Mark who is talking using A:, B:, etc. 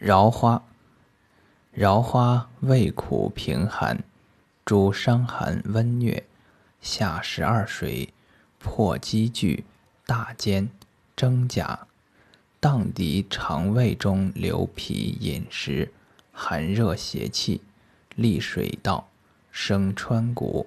A: 饶花，饶花味苦平寒，主伤寒温疟，下十二水，破积聚，大坚，蒸假，荡涤肠胃中流痞饮食，寒热邪气，利水道，生川谷。